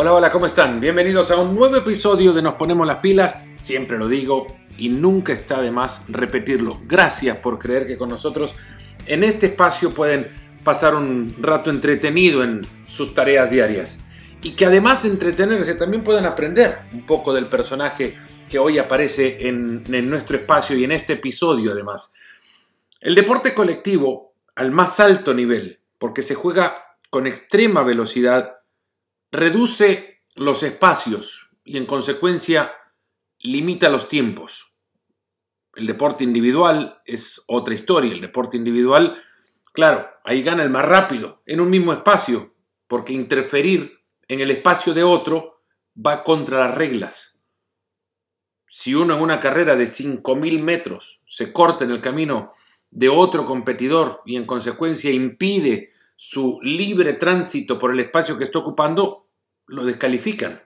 Hola, hola, ¿cómo están? Bienvenidos a un nuevo episodio de Nos Ponemos las Pilas. Siempre lo digo y nunca está de más repetirlo. Gracias por creer que con nosotros en este espacio pueden pasar un rato entretenido en sus tareas diarias. Y que además de entretenerse también puedan aprender un poco del personaje que hoy aparece en, en nuestro espacio y en este episodio además. El deporte colectivo al más alto nivel, porque se juega con extrema velocidad reduce los espacios y en consecuencia limita los tiempos. El deporte individual es otra historia. El deporte individual, claro, ahí gana el más rápido, en un mismo espacio, porque interferir en el espacio de otro va contra las reglas. Si uno en una carrera de 5.000 metros se corta en el camino de otro competidor y en consecuencia impide su libre tránsito por el espacio que está ocupando, lo descalifican.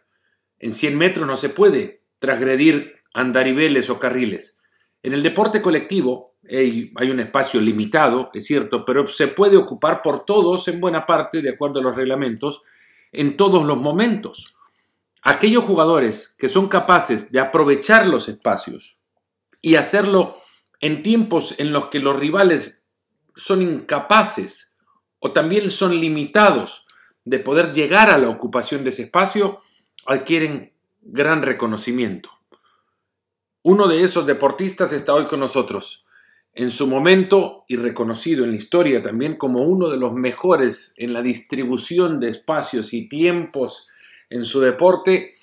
En 100 metros no se puede transgredir andariveles o carriles. En el deporte colectivo hay un espacio limitado, es cierto, pero se puede ocupar por todos en buena parte, de acuerdo a los reglamentos, en todos los momentos. Aquellos jugadores que son capaces de aprovechar los espacios y hacerlo en tiempos en los que los rivales son incapaces o también son limitados de poder llegar a la ocupación de ese espacio, adquieren gran reconocimiento. Uno de esos deportistas está hoy con nosotros. En su momento, y reconocido en la historia también como uno de los mejores en la distribución de espacios y tiempos en su deporte,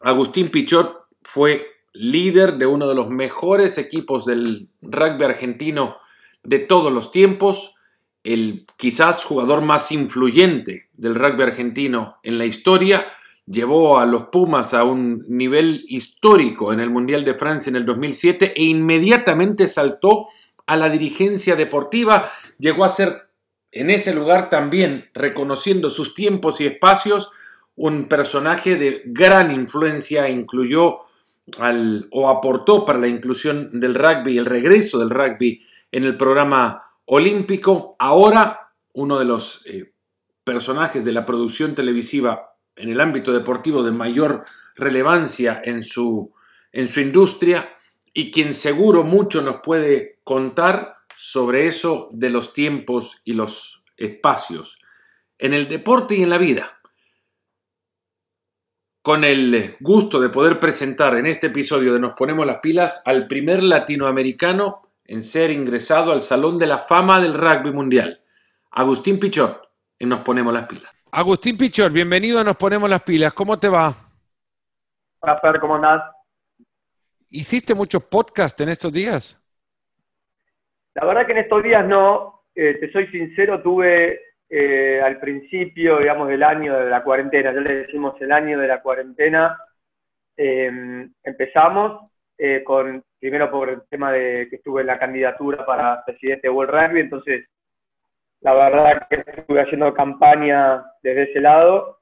Agustín Pichot fue líder de uno de los mejores equipos del rugby argentino de todos los tiempos, el quizás jugador más influyente del rugby argentino en la historia, llevó a los Pumas a un nivel histórico en el Mundial de Francia en el 2007 e inmediatamente saltó a la dirigencia deportiva, llegó a ser en ese lugar también, reconociendo sus tiempos y espacios, un personaje de gran influencia, incluyó al, o aportó para la inclusión del rugby el regreso del rugby en el programa olímpico, ahora uno de los eh, personajes de la producción televisiva en el ámbito deportivo de mayor relevancia en su, en su industria y quien seguro mucho nos puede contar sobre eso de los tiempos y los espacios en el deporte y en la vida. Con el gusto de poder presentar en este episodio de Nos Ponemos las Pilas al primer latinoamericano en ser ingresado al Salón de la Fama del Rugby Mundial. Agustín Pichot, y Nos Ponemos las Pilas. Agustín Pichot, bienvenido a Nos Ponemos las Pilas. ¿Cómo te va? Hola, ¿cómo andás? ¿Hiciste muchos podcasts en estos días? La verdad que en estos días no. Eh, te soy sincero, tuve eh, al principio, digamos, del año de la cuarentena, ya le decimos el año de la cuarentena, eh, empezamos con primero por el tema de que estuve en la candidatura para presidente de World Rugby, entonces la verdad que estuve haciendo campaña desde ese lado,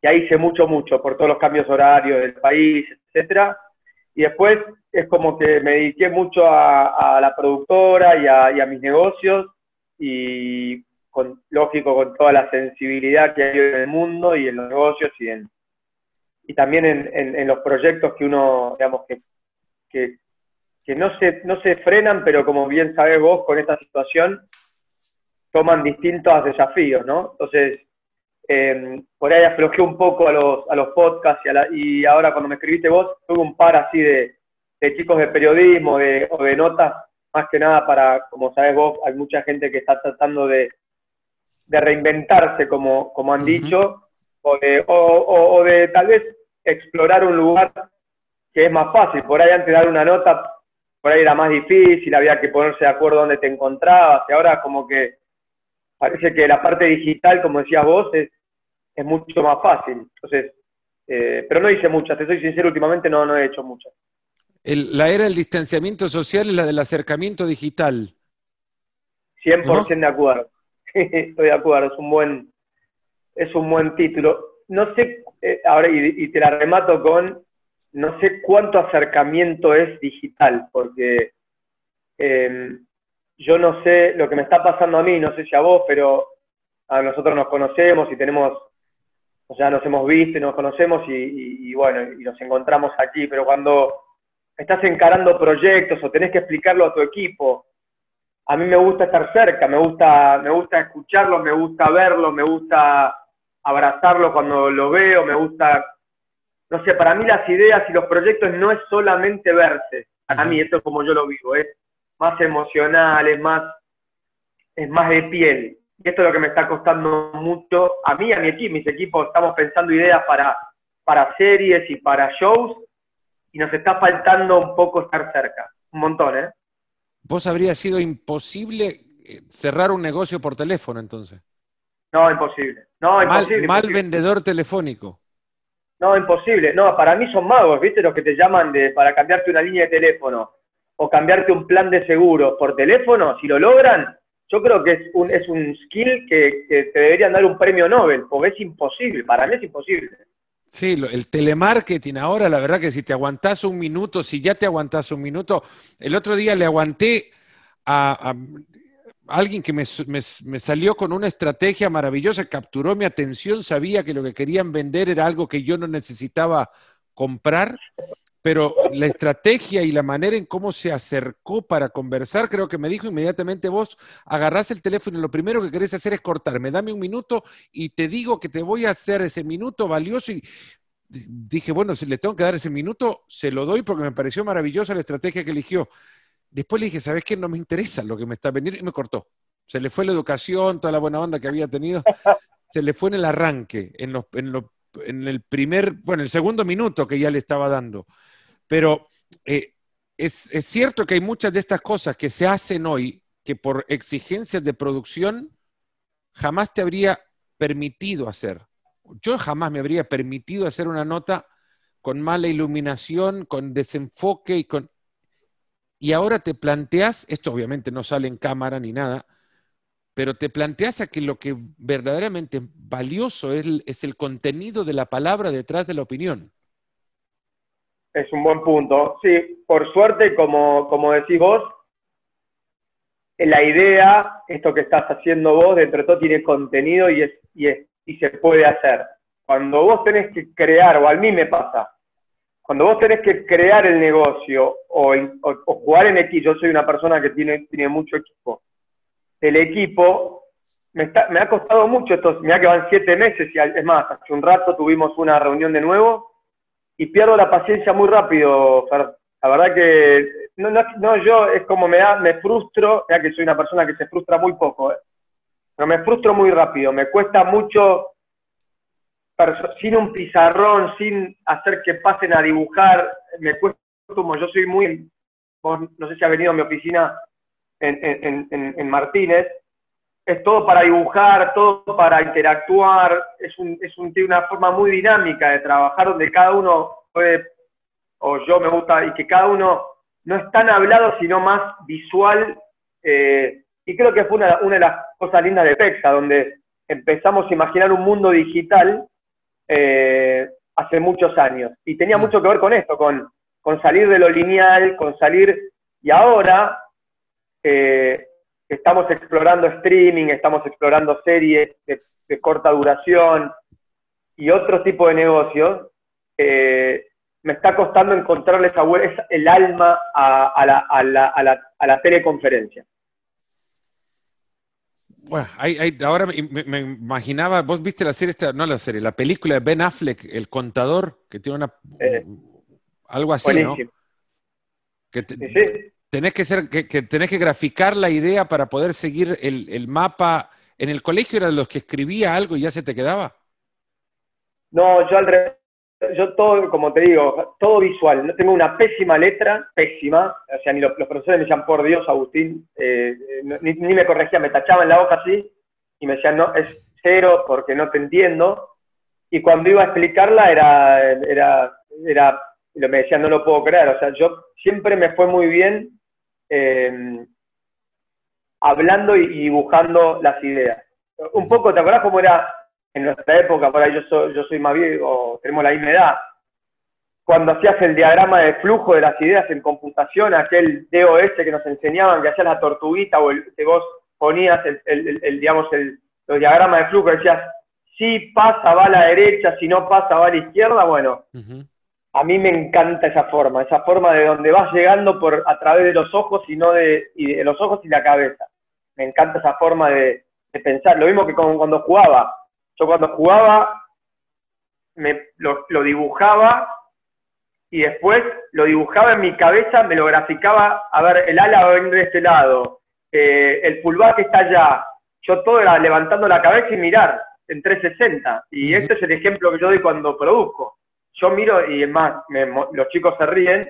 y ahí hice mucho, mucho, por todos los cambios horarios del país, etcétera, y después es como que me dediqué mucho a, la productora y a, mis negocios, y con, lógico con toda la sensibilidad que hay en el mundo y en los negocios y en y también en los proyectos que uno, digamos, que que, no, se, no se frenan, pero como bien sabes vos, con esta situación toman distintos desafíos, ¿no? Entonces, em, por ahí aflojé un poco a los, a los podcasts y, ahora cuando me escribiste vos, tuve un par así de, chicos de periodismo de, o de notas, más que nada para, como sabes vos, hay mucha gente que está tratando de, reinventarse, como, como han dicho, o de, o de tal vez explorar un lugar que es más fácil. Por ahí antes de dar una nota, por ahí era más difícil, había que ponerse de acuerdo dónde te encontrabas, y ahora como que parece que la parte digital, como decías vos, es, es mucho más fácil. Entonces, eh, pero no hice muchas, te soy sincero, últimamente no, no he hecho muchas. la era del distanciamiento social es la del acercamiento digital. 100% de acuerdo. Estoy de acuerdo, es un buen, es un buen título. No sé, eh, ahora, y, te la remato con, no sé cuánto acercamiento es digital, porque em, yo no sé lo que me está pasando a mí, no sé si a vos, pero a nosotros nos conocemos y tenemos ya nos hemos visto y nos conocemos y, bueno, y nos encontramos aquí, pero cuando estás encarando proyectos o tenés que explicarlo a tu equipo, a mí me gusta estar cerca, me gusta, me gusta escucharlo, me gusta verlo, me gusta abrazarlo cuando lo veo, me gusta, no sé, para mí las ideas y los proyectos no es solamente verse, para mí esto es como yo lo vivo, es más emocional, es más, es más de piel. Y esto es lo que me está costando mucho a mí, a mi equipo, mis equipos, estamos pensando ideas para, para series y para shows y nos está faltando un poco estar cerca, un montón, ¿eh? ¿Vos habría sido imposible eh, cerrar un negocio por teléfono entonces? No, imposible. No, mal, imposible. Mal vendedor telefónico. No, imposible. No, para mí son magos, ¿viste? Los que te llaman de, para cambiarte una línea de teléfono o cambiarte un plan de seguro por teléfono, si lo logran, yo creo que es un, es un skill que, te deberían dar un premio Nobel, porque es imposible, para mí es imposible. Sí, el telemarketing ahora, la verdad que si te aguantás un minuto, si ya te aguantás un minuto, el otro día le aguanté a, alguien que me, salió con una estrategia maravillosa, capturó mi atención, sabía que lo que querían vender era algo que yo no necesitaba comprar pero la estrategia y la manera en cómo se acercó para conversar, creo que me dijo inmediatamente vos, agarrás el teléfono y lo primero que querés hacer es cortarme, dame un minuto y te digo que te voy a hacer ese minuto valioso y dije, bueno, si le tengo que dar ese minuto, se lo doy porque me pareció maravillosa la estrategia que eligió. Después le dije, ¿sabes qué? No me interesa lo que me está vendiendo y me cortó. Se le fue la educación, toda la buena onda que había tenido, se le fue en el arranque, en, en el primer, bueno, el segundo minuto que ya le estaba dando. Pero eh, es, cierto que hay muchas de estas cosas que se hacen hoy que por exigencias de producción jamás te habría permitido hacer. Yo jamás me habría permitido hacer una nota con mala iluminación, con desenfoque y con... Y ahora te planteas, esto obviamente no sale en cámara ni nada, pero te planteas a que lo que verdaderamente valioso es es el contenido de la palabra detrás de la opinión. Es un buen punto. Sí, por suerte, como, como decís vos, la idea, esto que estás haciendo vos, dentro de todo tiene contenido y, es, y, es, y se puede hacer. Cuando vos tenés que crear, o a mí me pasa, cuando vos tenés que crear el negocio o, jugar en equipo, yo soy una persona que tiene, tiene mucho equipo, el equipo me, ha costado mucho estos, mira que van siete meses y es más, hace un rato tuvimos una reunión de nuevo y pierdo la paciencia muy rápido, La verdad que no, no, yo es como me da, me frustro, ya que soy una persona que se frustra muy poco, ¿eh? pero me frustro muy rápido, me cuesta mucho sin un pizarrón, sin hacer que pasen a dibujar, me cuesta como yo soy muy, no sé si ha venido a mi oficina en, en, en Martínez, es todo para dibujar, todo para interactuar, es, un, es una forma muy dinámica de trabajar donde cada uno puede, o yo me gusta, y que cada uno no es tan hablado, sino más visual. Eh, y creo que fue una, una, de las cosas lindas de PEXA, donde empezamos a imaginar un mundo digital eh, hace muchos años. Y tenía mm. mucho que ver con esto, con, con salir de lo lineal, con salir, y ahora... Eh, estamos explorando streaming, estamos explorando series de, corta duración y otro tipo de negocios, eh, me está costando encontrarle esa, el alma a, la, a, la, a, la, a la teleconferencia. Bueno, ahora me, imaginaba, vos viste la serie, esta, no la serie, la película de Ben Affleck, El Contador, que tiene una... Eh, algo así, ¿no? Que sí tenés que, ser, que, tenés que graficar la idea para poder seguir el, mapa. ¿En el colegio era de los que escribía algo y ya se te quedaba? No, yo al revés. Yo todo, como te digo, todo visual. No tengo una pésima letra, pésima. O sea, ni los, profesores me decían, por Dios, Agustín, eh, ni, me corregían, me tachaban la hoja así y me decían, no, es cero porque no te entiendo. Y cuando iba a explicarla era, era, era, me decían, no lo puedo creer. O sea, yo siempre me fue muy bien eh, hablando y dibujando las ideas. Un poco, ¿te acordás cómo era en nuestra época? Por ahí yo soy, yo soy más viejo, tenemos la misma edad. Cuando hacías el diagrama de flujo de las ideas en computación, aquel DOS que nos enseñaban, que hacías la tortuguita o el, que vos ponías el, digamos, el, los diagramas de flujo, decías, si pasa va a la derecha, si no pasa va a la izquierda, bueno, a mí me encanta esa forma, esa forma de donde vas llegando por a través de los ojos y no de, de los ojos y la cabeza. Me encanta esa forma de, pensar. Lo mismo que cuando jugaba. Yo cuando jugaba me, lo, dibujaba y después lo dibujaba en mi cabeza, me lo graficaba, a ver, el ala va a venir de este lado, eh, el fullback está allá. Yo todo era levantando la cabeza y mirar en 360. Y este es el ejemplo que yo doy cuando produzco. Yo miro y es más, los chicos se ríen,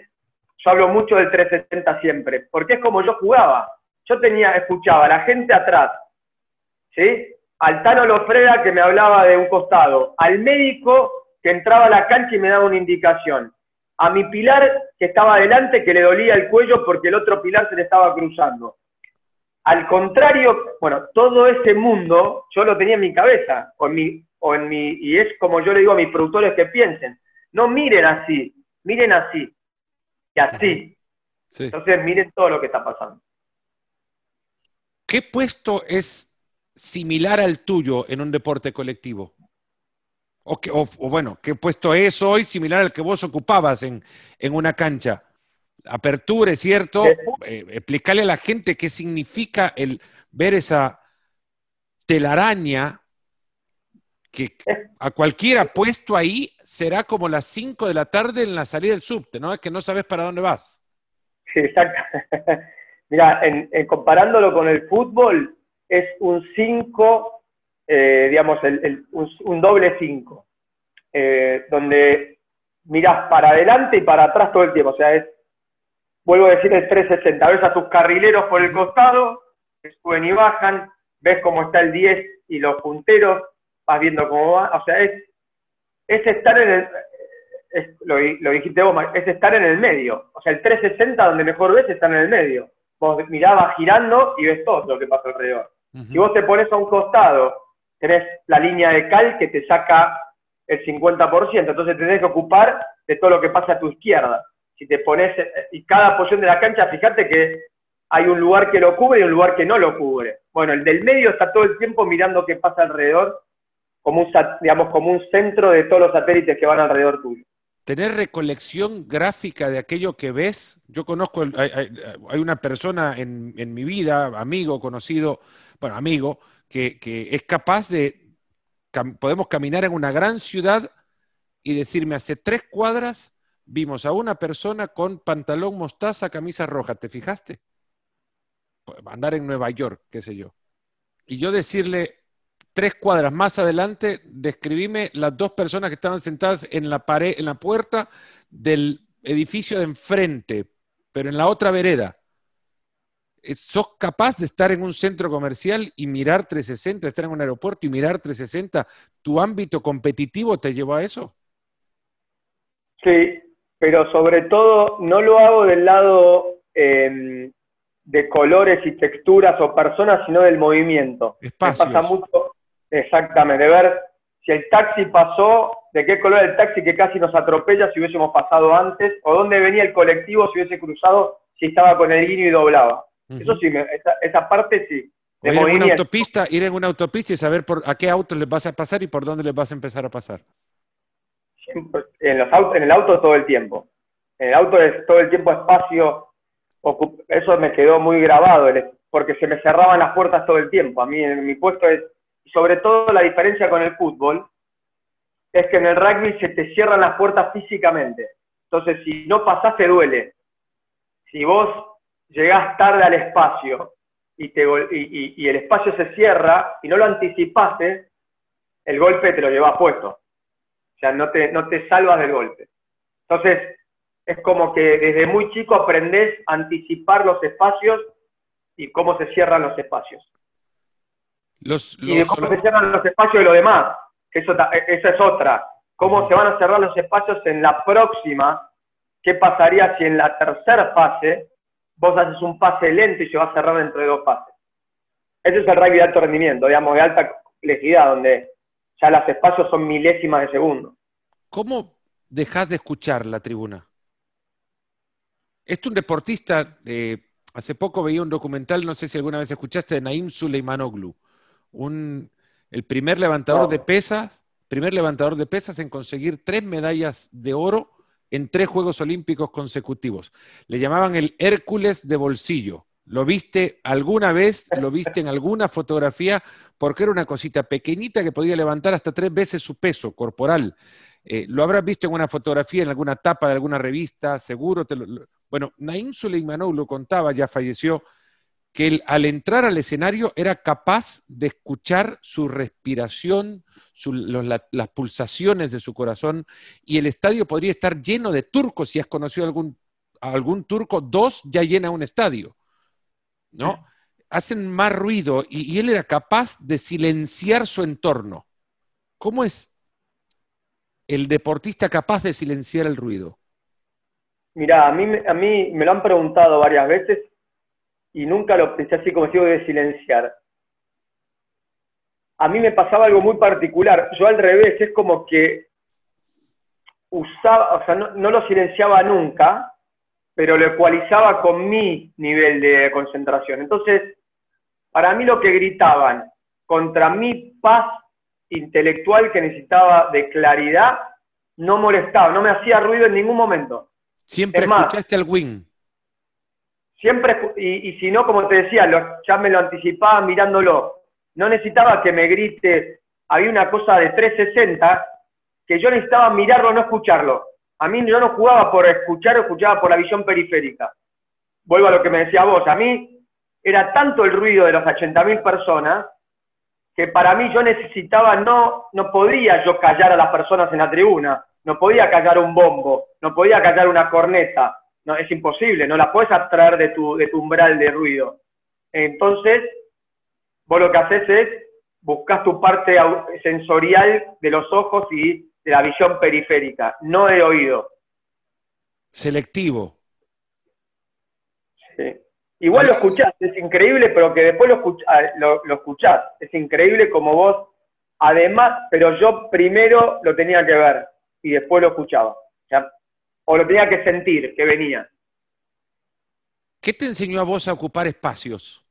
yo hablo mucho del 360 siempre, porque es como yo jugaba. Yo tenía, escuchaba a la gente atrás, ¿sí? Al Tano Lofreda que me hablaba de un costado, al médico que entraba a la cancha y me daba una indicación, a mi pilar que estaba adelante que le dolía el cuello porque el otro pilar se le estaba cruzando. Al contrario, bueno, todo ese mundo yo lo tenía en mi cabeza, o en mi, o en mi, y es como yo le digo a mis productores que piensen, no miren así, miren así, y así. Entonces miren todo lo que está pasando. ¿Qué puesto es similar al tuyo en un deporte colectivo? O, bueno, ¿qué puesto es hoy similar al que vos ocupabas en, una cancha? Apertura, ¿es cierto? Eh, explicarle a la gente qué significa el ver esa telaraña que a cualquiera puesto ahí será como las 5 de la tarde en la salida del subte, ¿no? Es que no sabes para dónde vas. Sí, exacto. Mira, en, comparándolo con el fútbol, es un 5, eh, digamos, un, doble 5, eh, donde miras para adelante y para atrás todo el tiempo. O sea, es, vuelvo a decir, el 360. Ves a tus carrileros por el costado, suben y bajan, ves cómo está el 10 y los punteros, vas viendo cómo va. O sea, es, es estar en el, lo, lo, dijiste vos, es estar en el medio. O sea, el 360 donde mejor ves está en el medio vos mirabas girando y ves todo lo que pasa alrededor. Si vos te pones a un costado, tenés la línea de cal que te saca el 50%, entonces tenés que ocupar de todo lo que pasa a tu izquierda. Si te pones, eh, y cada posición de la cancha, fíjate que hay un lugar que lo cubre y un lugar que no lo cubre. Bueno, el del medio está todo el tiempo mirando qué pasa alrededor, como un, digamos, como un centro de todos los satélites que van alrededor tuyo tener recolección gráfica de aquello que ves. Yo conozco, hay, una persona en, mi vida, amigo, conocido, bueno, amigo, que, es capaz de, podemos caminar en una gran ciudad y decirme, hace tres cuadras vimos a una persona con pantalón mostaza, camisa roja, ¿te fijaste? Andar en Nueva York, qué sé yo. Y yo decirle, tres cuadras más adelante, describime las dos personas que estaban sentadas en la pared, en la puerta del edificio de enfrente, pero en la otra vereda. Eh, ¿Sos capaz de estar en un centro comercial y mirar 360, estar en un aeropuerto y mirar 360? ¿Tu ámbito competitivo te llevó a eso? Sí, pero sobre todo no lo hago del lado em, de colores y texturas o personas, sino del movimiento. Espacios. pasa mucho, Exactamente, de ver si el taxi pasó, de qué color el taxi que casi nos atropella si hubiésemos pasado antes, o dónde venía el colectivo si hubiese cruzado, si estaba con el guiño y doblaba. Eso sí, esa, parte sí. ir en una autopista, ir en una autopista y saber por, a qué auto les vas a pasar y por dónde les vas a empezar a pasar. en, los autos, en el auto todo el tiempo. En el auto es todo el tiempo espacio. Eso me quedó muy grabado, porque se me cerraban las puertas todo el tiempo. A mí en mi puesto es sobre todo la diferencia con el fútbol es que en el rugby se te cierran las puertas físicamente. Entonces, si no pasás, te duele. Si vos llegás tarde al espacio y, te, y, el espacio se cierra y no lo anticipaste, el golpe te lo llevas puesto. O sea, no te, no te salvas del golpe. Entonces, es como que desde muy chico aprendés a anticipar los espacios y cómo se cierran los espacios y cómo se cierran los espacios de lo demás, que eso, esa es otra. Cómo se van a cerrar los espacios en la próxima, qué pasaría si en la tercera fase vos haces un pase lento y se va a cerrar dentro de dos fases. Ese es el rugby de alto rendimiento, digamos, de alta complejidad, donde ya los espacios son milésimas de segundo. ¿Cómo dejas de escuchar la tribuna? Es un deportista, eh, hace poco veía un documental, no sé si alguna vez escuchaste, de Naim Suleimanoglu, un el primer levantador de pesas, primer levantador de pesas en conseguir tres medallas de oro en tres Juegos Olímpicos consecutivos. Le llamaban el Hércules de bolsillo. ¿Lo viste alguna vez? ¿Lo viste en alguna fotografía? Porque era una cosita pequeñita que podía levantar hasta tres veces su peso corporal. Eh, ¿Lo habrás visto en una fotografía, en alguna tapa de alguna revista? Seguro. Te lo, Bueno, Naim Suleimanov lo contaba, ya falleció, que él, al entrar al escenario era capaz de escuchar su respiración, las pulsaciones de su corazón, y el estadio podría estar lleno de turcos. Si has conocido algún, algún turco, dos ya llena un estadio. ¿no? Hacen más ruido y, él era capaz de silenciar su entorno. ¿Cómo es el deportista capaz de silenciar el ruido? Mira, a mí, a mí me lo han preguntado varias veces y nunca lo pensé así como si de silenciar. A mí me pasaba algo muy particular. Yo al revés, es como que usaba, o sea, no lo silenciaba nunca, pero lo ecualizaba con mi nivel de concentración. Entonces, para mí lo que gritaban contra mi paz intelectual que necesitaba de claridad, no molestaba, no me hacía ruido en ningún momento. Siempre escuchaste al win. Siempre, y, y, si no, como te decía, ya me lo anticipaba mirándolo. No necesitaba que me grite, había una cosa de 360 que yo necesitaba mirarlo, no escucharlo. A mí yo no jugaba por escuchar escuchaba por la visión periférica. Vuelvo a lo que me decía vos. A mí era tanto el ruido de las 80.000 personas que para mí yo necesitaba, no, no podía yo callar a las personas en la tribuna, no podía callar un bombo, no podía callar una corneta, no, es imposible, no la puedes abstraer de tu, de tu umbral de ruido. Entonces, vos lo que haces es buscar tu parte sensorial de los ojos y de la visión periférica, no de oído. Selectivo. Sí. Igual lo escuchás, es increíble, pero que después lo, ah, lo, escuchás. Es increíble como vos, además, pero yo primero lo tenía que ver y después lo escuchaba. O lo tenía que sentir, que venía. ¿Qué te enseñó a vos a ocupar espacios?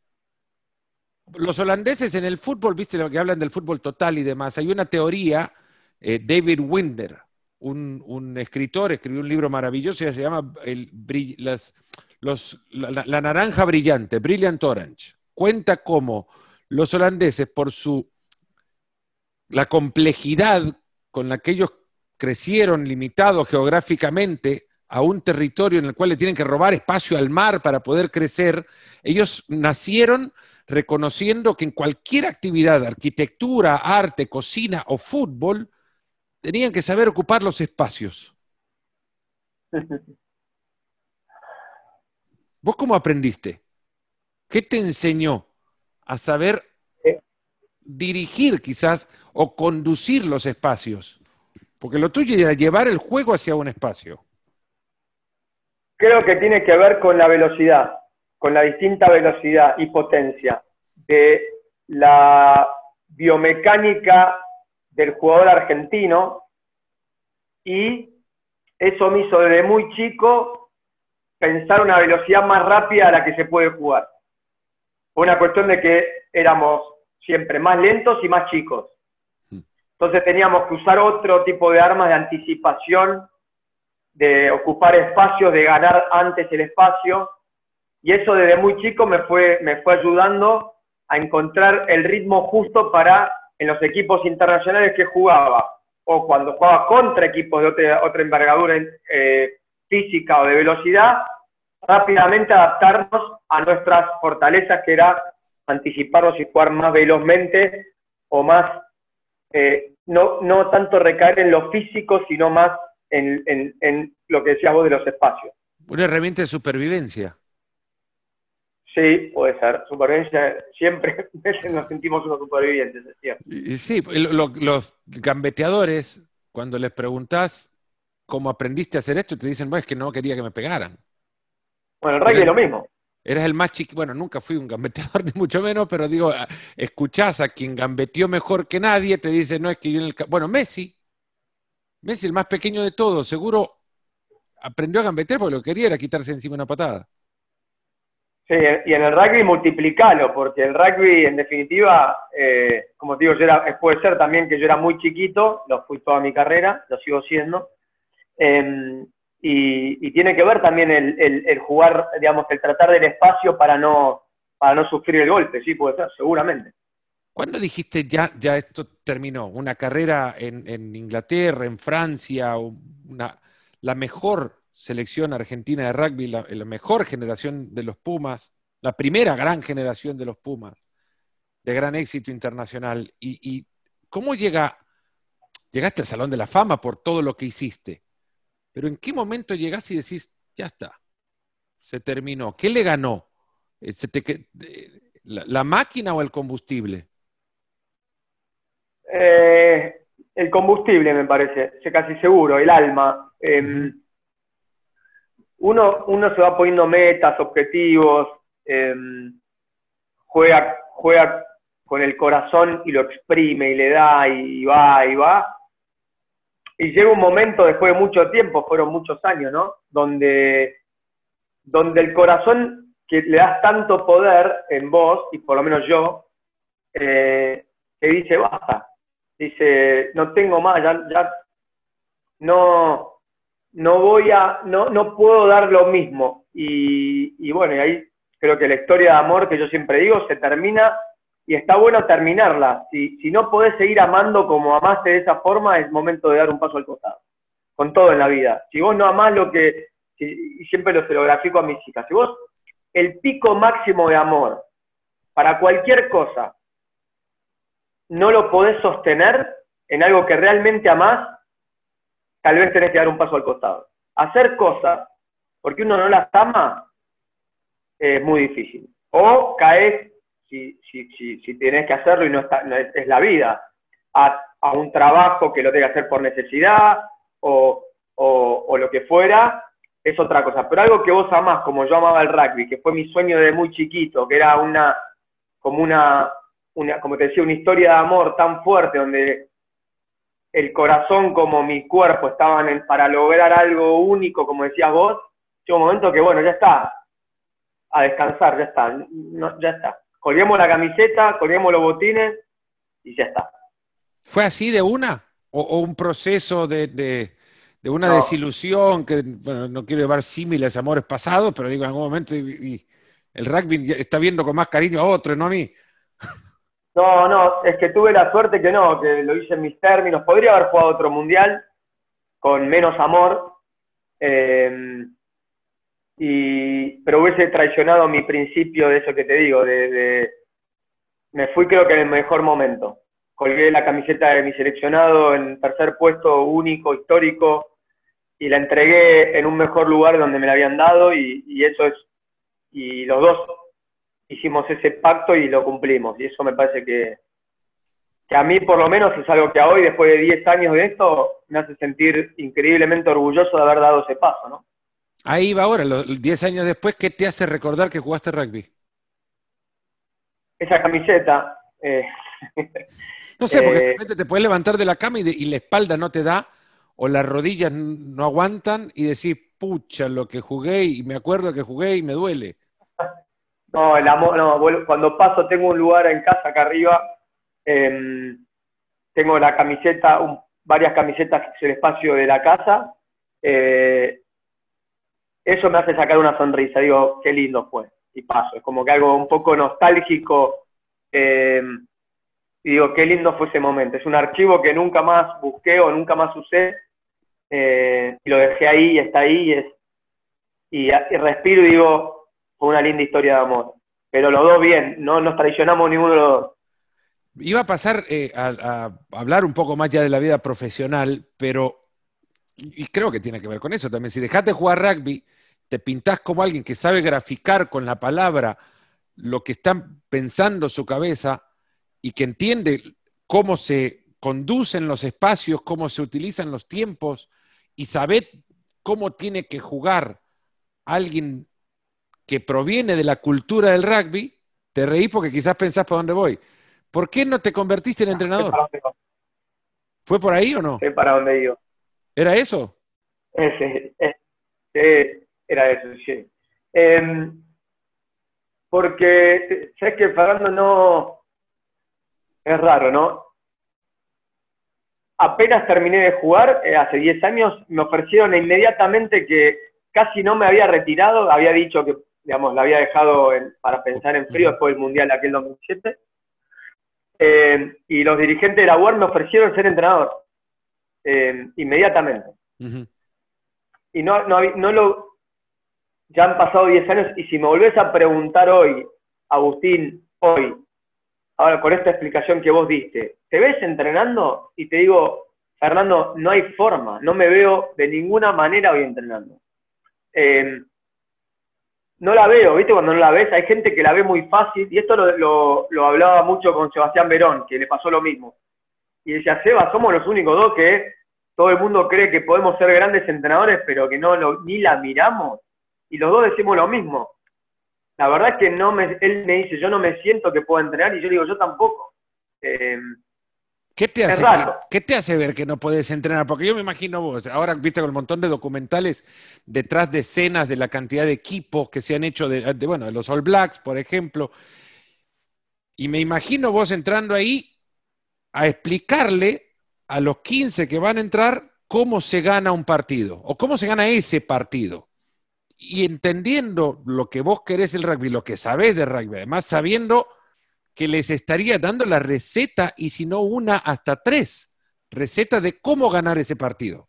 Los holandeses en el fútbol, viste lo que hablan del fútbol total y demás, hay una teoría eh, David Winder, un, escritor, escribió un libro maravilloso, se llama la, naranja brillante, Brilliant Orange. Cuenta cómo los holandeses, por su la complejidad con la que ellos crecieron limitados geográficamente a un territorio en el cual le tienen que robar espacio al mar para poder crecer, ellos nacieron reconociendo que en cualquier actividad, arquitectura, arte, cocina o fútbol, tenían que saber ocupar los espacios. ¿Vos cómo aprendiste? ¿Qué te enseñó a saber eh. dirigir quizás o conducir los espacios? Porque lo tuyo era llevar el juego hacia un espacio. Creo que tiene que ver con la velocidad, con la distinta velocidad y potencia de la biomecánica del jugador argentino y eso me hizo desde muy chico pensar una velocidad más rápida a la que se puede jugar. Una cuestión de que éramos siempre más lentos y más chicos. Entonces teníamos que usar otro tipo de armas de anticipación, de ocupar espacios, de ganar antes el espacio. Y eso desde muy chico me fue, me fue ayudando a encontrar el ritmo justo para en los equipos internacionales que jugaba, o cuando jugaba contra equipos de otra, otra envergadura eh, física o de velocidad, rápidamente adaptarnos a nuestras fortalezas, que era anticiparnos y jugar más velozmente o más, eh, no, no tanto recaer en lo físico, sino más en, en, en lo que decías vos de los espacios. Una herramienta de supervivencia. Sí, puede ser. Supervivencia, siempre nos sentimos unos supervivientes, Sí, los gambeteadores, cuando les preguntás cómo aprendiste a hacer esto, te dicen, bueno, es que no quería que me pegaran. Bueno, el rey es lo mismo. Eres el más chiquito, bueno, nunca fui un gambeteador ni mucho menos, pero digo, escuchás a quien gambeteó mejor que nadie, te dice, no es que yo en el... Bueno, Messi, Messi, el más pequeño de todos, seguro aprendió a gambetear porque lo que quería era quitarse encima una patada. Sí, y en el rugby multiplicalo, porque el rugby, en definitiva, eh, como te digo, yo era, puede ser también que yo era muy chiquito, lo fui toda mi carrera, lo sigo siendo, em, y, tiene que ver también el, jugar, digamos, el tratar del espacio para no, para no sufrir el golpe, sí, puede ser, seguramente. ¿Cuándo dijiste ya, ya esto terminó? ¿Una carrera en, Inglaterra, en Francia, la mejor selección argentina de rugby, la, mejor generación de los Pumas, la primera gran generación de los Pumas, de gran éxito internacional. ¿Y, cómo llega, llegaste al Salón de la Fama por todo lo que hiciste? Pero ¿en qué momento llegás y decís, ya está, se terminó? ¿Qué le ganó? Eh, la, máquina o el combustible? Eh, el combustible, me parece, casi seguro, el alma. Em, uno, uno se va poniendo metas, objetivos, em, juega, juega con el corazón y lo exprime y le da y va y va. Y llega un momento, después de mucho tiempo, fueron muchos años, ¿no? Donde, donde el corazón que le das tanto poder en vos, y por lo menos yo, eh, te dice, basta. Dice, no tengo más, ya, ya no, no voy a, no, no puedo dar lo mismo. Y, y bueno, y ahí creo que la historia de amor que yo siempre digo se termina y está bueno terminarla. Si, si no podés seguir amando como amaste de esa forma, es momento de dar un paso al costado. Con todo en la vida. Si vos no amás lo que, y siempre lo, se lo grafico a mis hijas, si vos el pico máximo de amor para cualquier cosa no lo podés sostener en algo que realmente amás, tal vez tenés que dar un paso al costado. Hacer cosas porque uno no las ama es muy difícil. O caes, si, si, si, tenés que hacerlo y no, está, es, la vida, a, un trabajo que lo tenga que hacer por necesidad o, o, lo que fuera, es otra cosa. Pero algo que vos amás, como yo amaba el rugby, que fue mi sueño de muy chiquito, que era una, como una, una, como te decía, una historia de amor tan fuerte, donde el corazón como mi cuerpo estaban para lograr algo único, como decías vos, llegó un momento que, bueno, ya está, a descansar, ya está, ya está. Colguemos la camiseta, colguemos los botines y ya está. ¿Fue así de una? ¿O, un proceso de, una desilusión que, bueno, no quiero llevar símiles amores pasados, pero digo, en algún momento y, el rugby está viendo con más cariño a otro, no a mí? No, no, es que tuve la suerte que no, que lo hice en mis términos. Podría haber jugado otro mundial con menos amor, eh, y, pero hubiese traicionado mi principio de eso que te digo, de, me fui creo que en el mejor momento. Colgué la camiseta de mi seleccionado en tercer puesto único, histórico, y la entregué en un mejor lugar donde me la habían dado, y, eso es, y los dos hicimos ese pacto y lo cumplimos. Y eso me parece que, a mí por lo menos es algo que hoy, después de 10 años de esto, me hace sentir increíblemente orgulloso de haber dado ese paso, ¿no? Ahí va ahora, los 10 años después, ¿qué te hace recordar que jugaste rugby? Esa camiseta. Eh, no sé, porque eh, te puedes levantar de la cama y, la espalda no te da, o las rodillas no aguantan y decís, pucha, lo que jugué y me acuerdo que jugué y me duele. No, el amor, no, cuando paso tengo un lugar en casa acá arriba, em, tengo la camiseta, varias camisetas en el espacio de la casa, eh, eso me hace sacar una sonrisa, digo, qué lindo fue, y paso, es como que algo un poco nostálgico, em, y digo, qué lindo fue ese momento, es un archivo que nunca más busqué o nunca más usé, eh, y lo dejé ahí y está ahí, y, respiro y digo, fue una linda historia de amor. Pero los dos bien, no nos traicionamos ninguno de los dos. Iba a pasar eh, a, hablar un poco más ya de la vida profesional, pero y creo que tiene que ver con eso también. Si dejaste de jugar rugby, te pintás como alguien que sabe graficar con la palabra lo que está pensando su cabeza y que entiende cómo se conducen los espacios, cómo se utilizan los tiempos y sabe cómo tiene que jugar alguien que proviene de la cultura del rugby, te reí porque quizás pensás para dónde voy. ¿Por qué no te convertiste en entrenador? ¿Fue por ahí o no? Sé para dónde iba. ¿Era eso? Ese, era eso, sí. Em, porque, sabes que Fernando no, es raro, ¿no? Apenas terminé de jugar, eh, hace 10 años, me ofrecieron inmediatamente que casi no me había retirado, había dicho que, digamos, la había dejado para pensar en frío después del Mundial aquel 2007, eh, y los dirigentes de la UAR me ofrecieron ser entrenador, eh, inmediatamente. Y no, no, no lo, ya han pasado 10 años y si me volvés a preguntar hoy, Agustín, hoy, ahora con esta explicación que vos diste, ¿te ves entrenando? Y te digo, Fernando, no hay forma, no me veo de ninguna manera hoy entrenando. Eh, no la veo, ¿viste? Cuando no la ves, hay gente que la ve muy fácil, y esto lo, lo, hablaba mucho con Sebastián Verón, que le pasó lo mismo. Y decía, Seba, somos los únicos dos que todo el mundo cree que podemos ser grandes entrenadores, pero que no lo, ni la miramos y los dos decimos lo mismo. La verdad es que no me, él me dice, yo no me siento que puedo entrenar y yo digo, yo tampoco. Eh, ¿Qué te, hace, ¿qué, te hace ver que no puedes entrenar? Porque yo me imagino vos, ahora viste con un montón de documentales detrás de escenas de la cantidad de equipos que se han hecho, de, bueno, de los All Blacks, por ejemplo, y me imagino vos entrando ahí a explicarle a los 15 que van a entrar cómo se gana un partido o cómo se gana ese partido y entendiendo lo que vos querés el rugby, lo que sabés de rugby, además sabiendo que les estaría dando la receta y si no una hasta tres recetas de cómo ganar ese partido.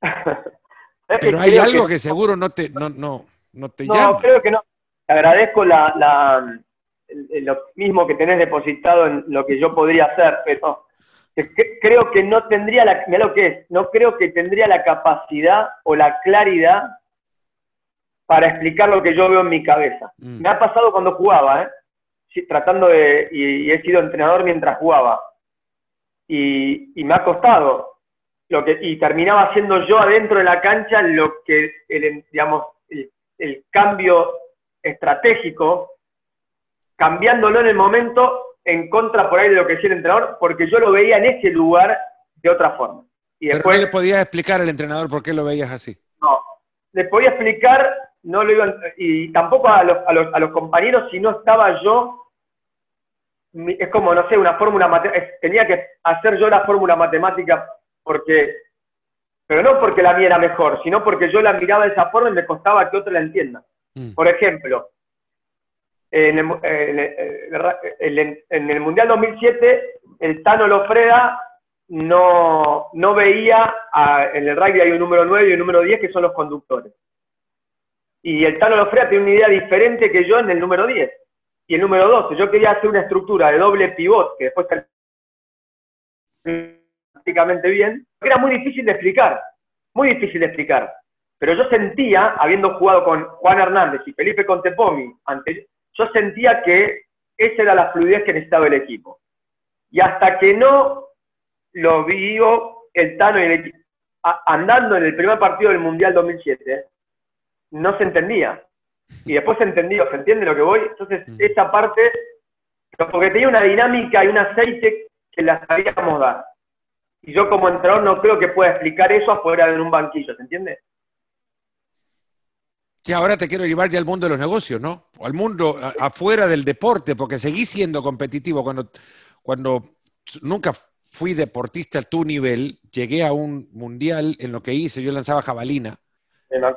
Pero hay algo que... seguro no te, no, no, no te no, creo que no. Te agradezco la, la, lo mismo que tenés depositado en lo que yo podría hacer, pero creo que no tendría la, mira lo que es, no creo que tendría la capacidad o la claridad para explicar lo que yo veo en mi cabeza. Mm. Me ha pasado cuando jugaba, ¿eh? tratando de, y, he sido entrenador mientras jugaba, y, me ha costado, lo que, y terminaba haciendo yo adentro de la cancha lo que, el, digamos, el cambio estratégico, cambiándolo en el momento en contra por ahí de lo que decía el entrenador, porque yo lo veía en ese lugar de otra forma. Y después, le podías explicar al entrenador por qué lo veías así? No, le podía explicar, no lo iba, y tampoco a los, a, los, a los compañeros si no estaba yo, es como, no sé, una fórmula matemática, tenía que hacer yo la fórmula matemática porque, pero no porque la mía era mejor, sino porque yo la miraba de esa forma y me costaba que otro la entienda. Mm. Por ejemplo, en el, Mundial 2007, el Tano Lofreda no, no veía, en el rugby hay un número 9 y un número 10 que son los conductores. Y el Tano Lofreda tiene una idea diferente que yo en el número 10. Y el número 12, yo quería hacer una estructura de doble pivot, que después prácticamente bien, era muy difícil de explicar, muy difícil de explicar. Pero yo sentía, habiendo jugado con Juan Hernández y Felipe Contepomi, ante, yo sentía que esa era la fluidez que necesitaba el equipo. Y hasta que no lo vio el Tano y el equipo, andando en el primer partido del Mundial 2007, no se entendía. Y después se entendió, ¿se entiende lo que voy? Entonces, mm. esa parte, porque tenía una dinámica y un aceite que la sabíamos dar. Y yo como entrenador no creo que pueda explicar eso afuera de un banquillo, ¿se entiende? Que ahora te quiero llevar ya al mundo de los negocios, ¿no? O al mundo afuera del deporte, porque seguí siendo competitivo. Cuando, cuando nunca fui deportista a tu nivel, llegué a un mundial en lo que hice, yo lanzaba jabalina.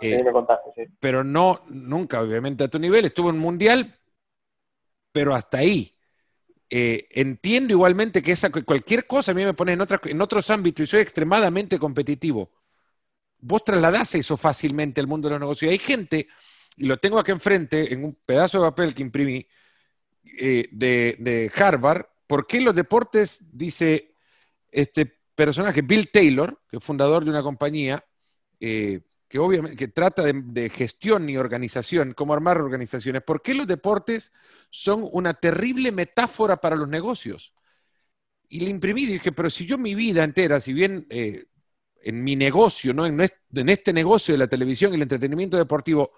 Eh, me contaste, sí. Pero no, nunca, obviamente, a tu nivel. Estuve en un mundial, pero hasta ahí. Eh, entiendo igualmente que esa, cualquier cosa a mí me pone en, en otros ámbitos y soy extremadamente competitivo vos trasladás eso fácilmente al mundo de los negocios. Hay gente, y lo tengo aquí enfrente, en un pedazo de papel que imprimí eh, de, Harvard, ¿por qué los deportes, dice este personaje, Bill Taylor, que es fundador de una compañía, eh, que obviamente trata de, de, gestión y organización, cómo armar organizaciones. ¿Por qué los deportes son una terrible metáfora para los negocios? Y le imprimí y dije, pero si yo mi vida entera, si bien eh, en mi negocio, ¿no? En, este negocio de la televisión y el entretenimiento deportivo,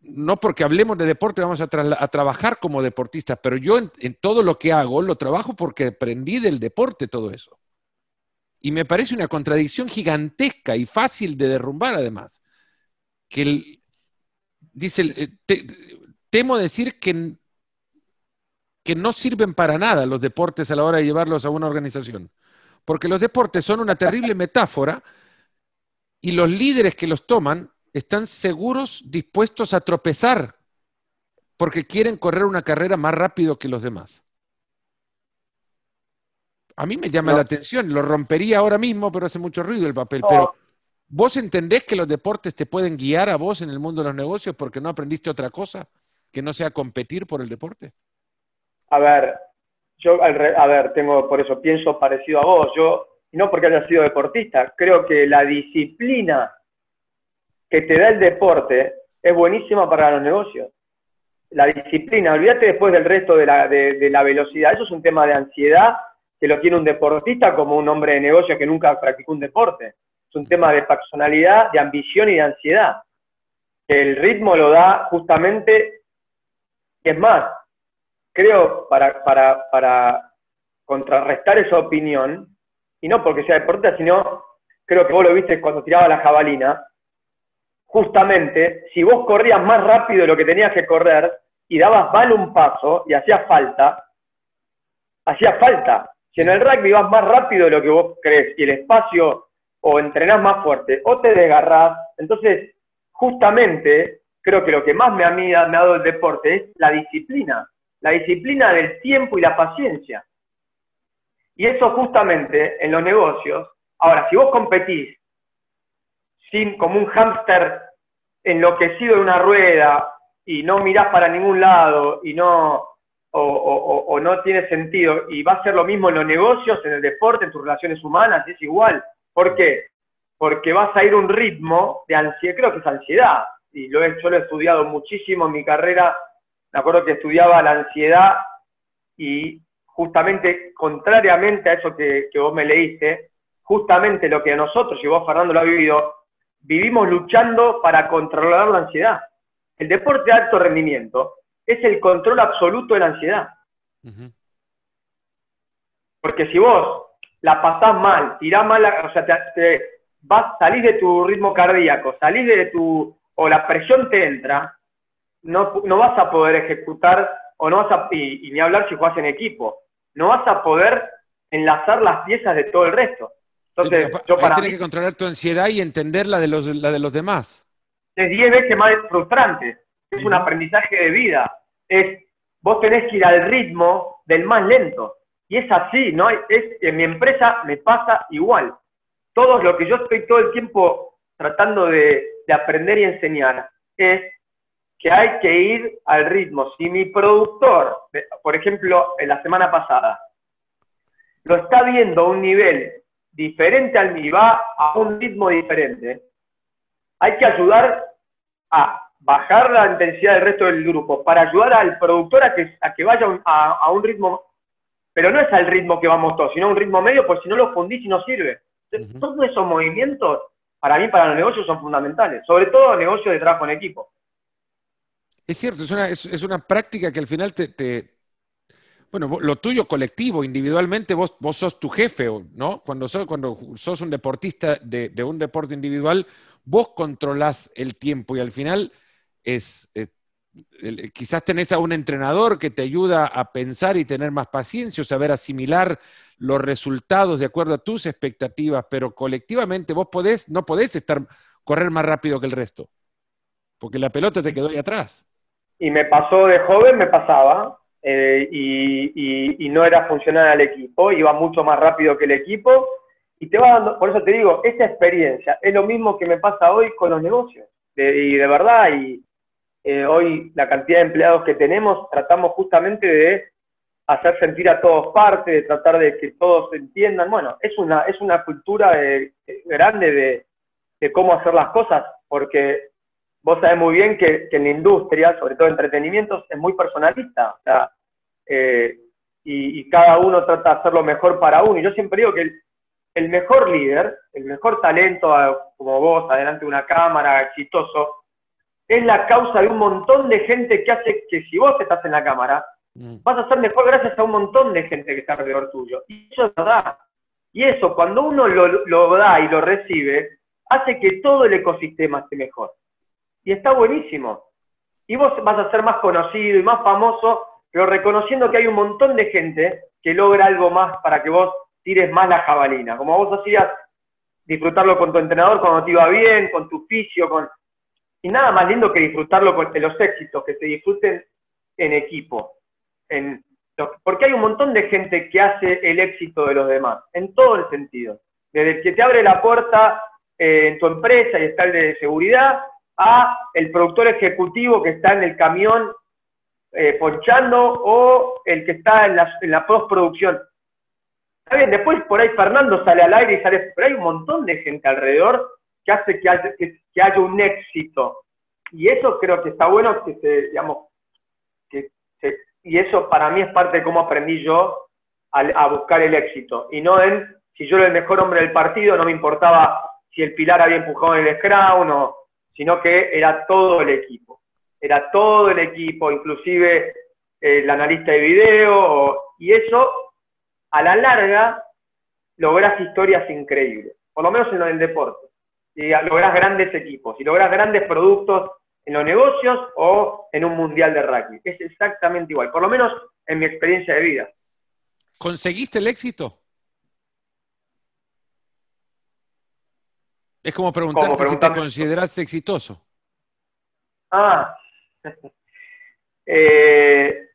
no porque hablemos de deporte vamos a, trabajar como deportistas, pero yo en, todo lo que hago lo trabajo porque aprendí del deporte todo eso. Y me parece una contradicción gigantesca y fácil de derrumbar además. Que dice, eh, temo decir que, que no sirven para nada los deportes a la hora de llevarlos a una organización. Porque los deportes son una terrible metáfora y los líderes que los toman están seguros, dispuestos a tropezar, porque quieren correr una carrera más rápido que los demás. A mí me llama la atención, lo rompería ahora mismo, pero hace mucho ruido el papel. Pero ¿vos entendés que los deportes te pueden guiar a vos en el mundo de los negocios porque no aprendiste otra cosa que no sea competir por el deporte? A ver, yo, a ver, tengo, por eso pienso parecido a vos. Yo, no porque haya sido deportista, creo que la disciplina que te da el deporte es buenísima para los negocios. La disciplina, olvídate después del resto de la, de la velocidad, eso es un tema de ansiedad que lo tiene un deportista como un hombre de negocio que nunca practicó un deporte. Es un tema de personalidad, de ambición y de ansiedad. El ritmo lo da justamente, y es más, creo, para, para, para contrarrestar esa opinión, y no porque sea deportista, sino creo que vos lo viste cuando tiraba la jabalina, justamente, si vos corrías más rápido de lo que tenías que correr y dabas mal un paso y hacías falta, hacía falta. Si en el rugby vas más rápido de lo que vos crees y el espacio o entrenás más fuerte o te desgarrás, entonces justamente creo que lo que más me me ha dado el deporte es la disciplina, la disciplina del tiempo y la paciencia. Y eso justamente en los negocios, ahora, si vos competís sin, como un hámster enloquecido de una rueda y no mirás para ningún lado y no, o, no tiene sentido. Y va a ser lo mismo en los negocios, en el deporte, en tus relaciones humanas, es igual. ¿Por qué? Porque vas a ir a un ritmo de ansiedad, creo que es ansiedad. Y lo he, yo lo he estudiado muchísimo en mi carrera. Me acuerdo que estudiaba la ansiedad y justamente contrariamente a eso que, que vos me leíste, justamente lo que nosotros, y vos Fernando lo ha vivido, vivimos luchando para controlar la ansiedad. El deporte de alto rendimiento es el control absoluto de la ansiedad. Porque si vos la pasás mal, tirás mal, o sea, te, vas, salís de tu ritmo cardíaco, salís de tu, o la presión te entra, no, no vas a poder ejecutar, o no vas a, y, ni hablar si jugás en equipo, no vas a poder enlazar las piezas de todo el resto. Entonces, yo para tienes que controlar tu ansiedad y entender la de los, la de los demás. Es diez veces más frustrante es un aprendizaje de vida. Es, vos tenés que ir al ritmo del más lento. Y es así, ¿no? Es, en mi empresa me pasa igual. Todo lo que yo estoy todo el tiempo tratando de, de aprender y enseñar es que hay que ir al ritmo. Si mi productor, por ejemplo, en la semana pasada, lo está viendo a un nivel diferente al mío, va a un ritmo diferente, hay que ayudar a bajar la intensidad del resto del grupo para ayudar al productor a que, a que vaya a, un ritmo, pero no es al ritmo que vamos todos, sino a un ritmo medio, pues si no lo fundís y no sirve. Todos esos movimientos, para mí, para los negocios son fundamentales, sobre todo negocios de trabajo en equipo. Es cierto, es una, es, una práctica que al final te, bueno, lo tuyo colectivo, individualmente, vos, vos sos tu jefe, ¿no? Cuando sos, cuando sos un deportista de, de un deporte individual, vos controlás el tiempo y al final es, eh, quizás tenés a un entrenador que te ayuda a pensar y tener más paciencia o saber asimilar los resultados de acuerdo a tus expectativas, pero colectivamente vos podés, no podés estar, correr más rápido que el resto, porque la pelota te quedó ahí atrás. Y me pasó de joven, me pasaba, eh, y, y, no era funcional al equipo, iba mucho más rápido que el equipo, y te va dando, por eso te digo, esa experiencia es lo mismo que me pasa hoy con los negocios, y de verdad, y, eh, hoy la cantidad de empleados que tenemos, tratamos justamente de hacer sentir a todos parte, de tratar de que todos entiendan. Bueno, es una, es una cultura grande de, cómo hacer las cosas, porque vos sabés muy bien que, en la industria, sobre todo entretenimientos, es muy personalista. Eh, y, cada uno trata de hacer lo mejor para uno. Y yo siempre digo que el, el mejor líder, el mejor talento, como vos, adelante de una cámara, exitoso, es la causa de un montón de gente que hace que si vos estás en la cámara, mm. vas a ser mejor gracias a un montón de gente que está alrededor tuyo. Y eso es verdad. Y eso, cuando uno lo, da y lo recibe, hace que todo el ecosistema esté mejor. Y está buenísimo. y vos vas a ser más conocido y más famoso, pero reconociendo que hay un montón de gente que logra algo más para que vos tires más la jabalina. Como vos hacías disfrutarlo con tu entrenador cuando te iba bien, con tu oficio, con... Y nada más lindo que disfrutarlo con los éxitos, que se disfruten en equipo. En... Porque hay un montón de gente que hace el éxito de los demás, en todo el sentido. Desde que te abre la puerta eh, en tu empresa y está el de seguridad, a el productor ejecutivo que está en el camión eh, ponchando o el que está en la, en la postproducción. Está bien, después por ahí Fernando sale al aire y sale, pero hay un montón de gente alrededor que hace que haya, un éxito. Y eso creo que está bueno que se, digamos, que y eso para mí es parte de cómo aprendí yo a, a, buscar el éxito. Y no en, si yo era el mejor hombre del partido, no me importaba si el Pilar había empujado en el scrum o, sino que era todo el equipo. Era todo el equipo, inclusive eh, el analista de video, y eso a la larga logras historias increíbles, por lo menos en el deporte. Y logras grandes equipos, y logras grandes productos en los negocios o en un mundial de rugby. Es exactamente igual, por lo menos en mi experiencia de vida. ¿Conseguiste el éxito? Es como preguntarte si te consideras exitoso. Ah, eh,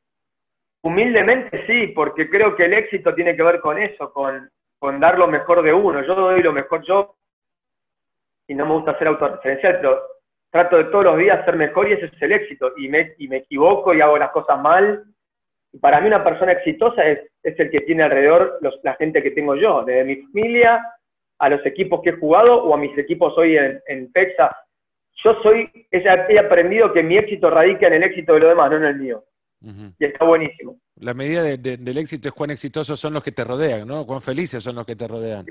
humildemente sí, porque creo que el éxito tiene que ver con eso, con, con, dar lo mejor de uno. Yo doy lo mejor yo, y no me gusta ser autorreferencial, pero trato de todos los días ser mejor y ese es el éxito. Y me, y me equivoco y hago las cosas mal. Y para mí una persona exitosa es, es el que tiene alrededor los, la gente que tengo yo, desde mi familia a los equipos que he jugado o a mis equipos hoy en, en Texas. Yo soy, he aprendido que mi éxito radica en el éxito de los demás, no en el mío. Y está buenísimo. La medida del éxito es cuán exitosos son los que te rodean, ¿no? Cuán felices son los que te rodean.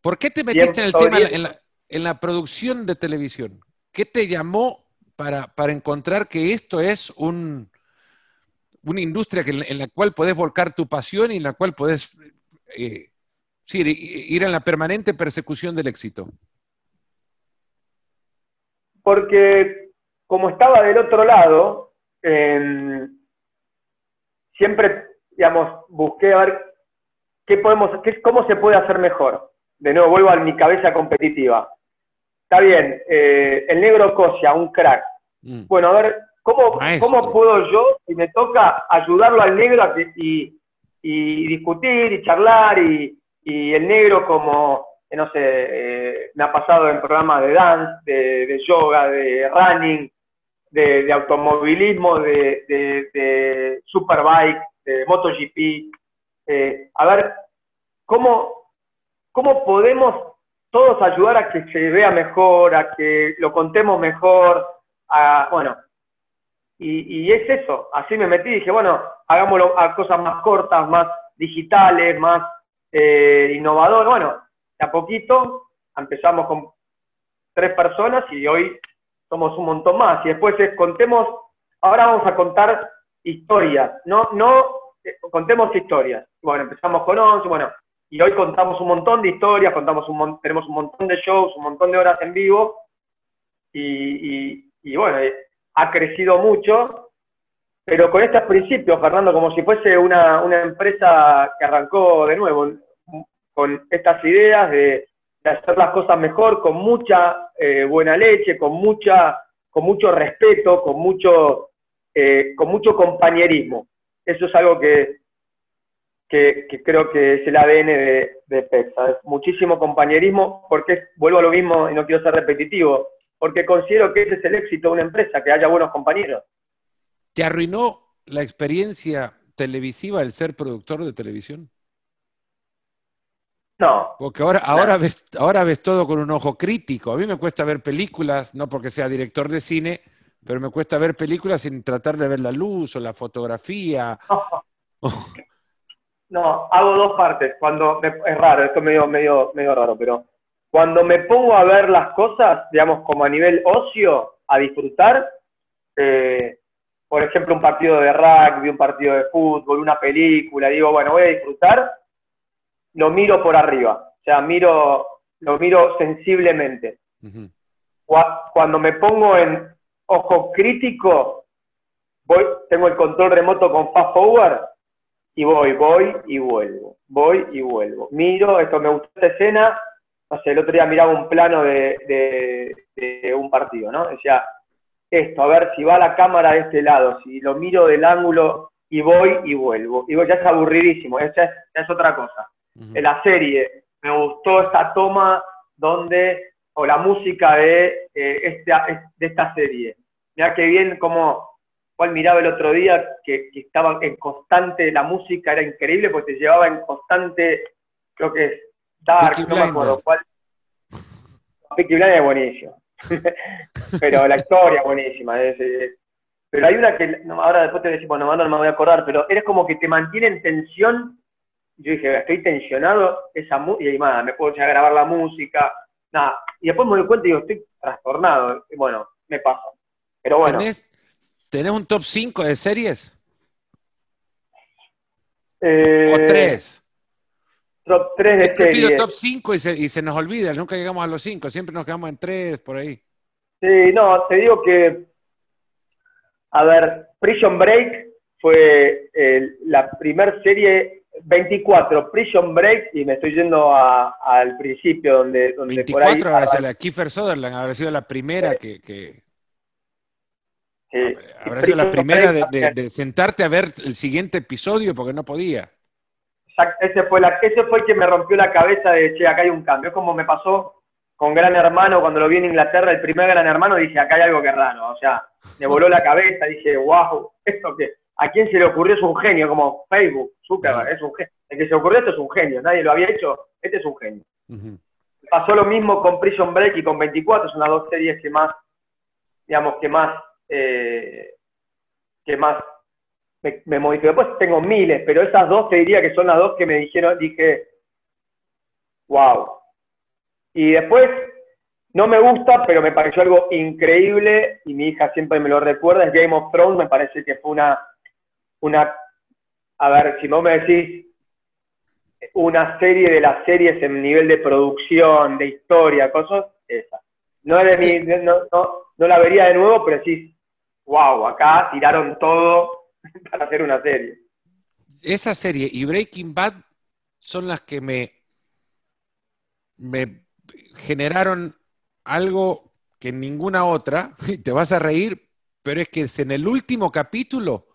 ¿Por qué te metiste en el tema, en la, en la, producción de televisión? ¿Qué te llamó para, para encontrar que esto es un, una industria que, en la cual podés volcar tu pasión y en la cual podés eh, Sí, ir en la permanente persecución del éxito. Porque como estaba del otro lado, em, siempre, digamos, busqué a ver qué podemos, qué, cómo se puede hacer mejor. De nuevo, vuelvo a mi cabeza competitiva. Está bien, eh, el negro Cosia, un crack. Mm. Bueno, a ver, ¿cómo, ¿cómo puedo yo, si me toca, ayudarlo al negro a y, y discutir y charlar y, y el negro como, eh, no sé, eh, me ha pasado en programas de dance, de, yoga, de running, de, automovilismo, de, superbike, de MotoGP. Eh, a ver, ¿cómo, ¿cómo podemos todos ayudar a que se vea mejor, a que lo contemos mejor? A, bueno, y, y, es eso, así me metí, dije, bueno, hagámoslo a cosas más cortas, más digitales, más eh, innovador. Bueno, a poquito empezamos con tres personas y hoy somos un montón más. Y después contemos, ahora vamos a contar historias, no, no, eh, contemos historias. Bueno, empezamos con 11, bueno, y hoy contamos un montón de historias, contamos un, tenemos un montón de shows, un montón de horas en vivo, y, bueno, eh, ha crecido mucho pero con estos principios, Fernando, como si fuese una, empresa que arrancó de nuevo, con estas ideas de, hacer las cosas mejor, con mucha eh, buena leche, con, mucha, con mucho respeto, con mucho, eh, con mucho compañerismo. Eso es algo que, que, creo que es el ADN de, de PEXA. muchísimo compañerismo, porque vuelvo a lo mismo y no quiero ser repetitivo, porque considero que ese es el éxito de una empresa, que haya buenos compañeros. ¿Te arruinó la experiencia televisiva el ser productor de televisión? No. Porque ahora, ahora, ves, ahora ves todo con un ojo crítico. A mí me cuesta ver películas, no porque sea director de cine, pero me cuesta ver películas sin tratar de ver la luz o la fotografía. No, hago dos partes. Cuando es raro, esto es medio, medio, medio raro, pero cuando me pongo a ver las cosas, digamos, como a nivel ocio, a disfrutar, eh, por ejemplo, un partido de rugby, un partido de fútbol, una película, digo, bueno, voy a disfrutar, lo miro por arriba, o sea, miro, lo miro sensiblemente. Cuando me pongo en, ojo crítico, voy, tengo el control remoto con fast forward y voy, voy y vuelvo, voy y vuelvo. Miro, esto me gustó esta escena, no sé, el otro día miraba un plano de, un partido, ¿no? Decía, esto, a ver si va la cámara de este lado, si lo miro del ángulo y voy y vuelvo. Y ya es aburridísimo, esa es, es, otra cosa. En la serie me gustó esta toma donde, o la música de, eh, este, de esta serie. Mira qué bien como, cual miraba el otro día, que, estaba en constante, la música era increíble porque te llevaba en constante, creo que es Dark, no me acuerdo cuál. Peaky Blinders es buenísimo. pero la historia es buenísima. pero hay una que, ahora después te decimos, bueno, no me voy a acordar, pero eres como que te mantiene en tensión. Yo dije, estoy tensionado, esa y ahí nada, me puedo echar a grabar la música, nada. Y después me doy cuenta y digo, estoy trastornado. Y bueno, me pasa. Pero bueno. ¿Tenés, un top 5 de series? Eh, ¿O tres? top 3 de series. pido top 5 y se, y se nos olvida, nunca llegamos a los 5, siempre nos quedamos en 3 por ahí. Sí, no, te digo que, a ver, Prison Break fue la primera serie 24, Prison Break, y me estoy yendo al principio donde, donde 24 por ahí... habrá sido la Kiefer Sutherland, habrá sido la primera que... que... Sí. Habrá sido la primera de, de, sentarte a ver el siguiente episodio porque no podía ese fue, la, ese fue el que me rompió la cabeza de, che, acá hay un cambio. Es como me pasó con Gran Hermano cuando lo vi en Inglaterra, el primer Gran Hermano, dije, acá hay algo que raro. O sea, me voló la cabeza, dije, wow, esto que, ¿a quién se le ocurrió? Es un genio, como Facebook, Zuckerberg, es un genio. El que se ocurrió esto es un genio, nadie lo había hecho, este es un genio. Pasó lo mismo con Prison Break y con 24, son las dos series que más, digamos, que más, eh, que más me, me modificó. Después tengo miles, pero esas dos te diría que son las dos que me dijeron, dije, wow. Y después, no me gusta, pero me pareció algo increíble, y mi hija siempre me lo recuerda, es Game of Thrones, me parece que fue una, una, a ver, si vos me decís, una serie de las series en nivel de producción, de historia, cosas, esa. No, es de mi, no, no, no la vería de nuevo, pero sí, wow, acá tiraron todo para hacer una serie. Esa serie y Breaking Bad son las que me, me generaron algo que ninguna otra, te vas a reír, pero es que es en el último capítulo,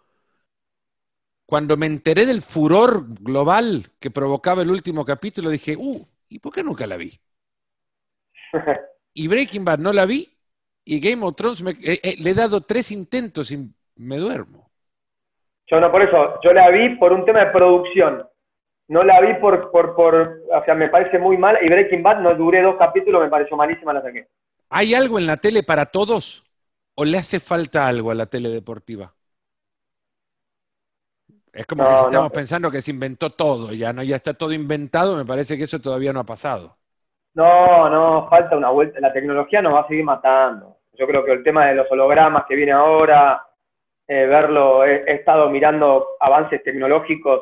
cuando me enteré del furor global que provocaba el último capítulo, dije, uh, ¿y por qué nunca la vi? y Breaking Bad no la vi, y Game of Thrones eh, eh, le he dado tres intentos y me duermo. Yo no, por eso, yo la vi por un tema de producción. No la vi por, por, por, o sea, me parece muy mal. Y Breaking Bad no duré dos capítulos, me pareció malísima, la saqué. ¿Hay algo en la tele para todos? ¿O le hace falta algo a la tele deportiva? Es como que si estamos pensando que se inventó todo, ya no, ya está todo inventado, me parece que eso todavía no ha pasado. No, no, falta una vuelta. La tecnología nos va a seguir matando. Yo creo que el tema de los hologramas que viene ahora, eh, verlo, he, estado mirando avances tecnológicos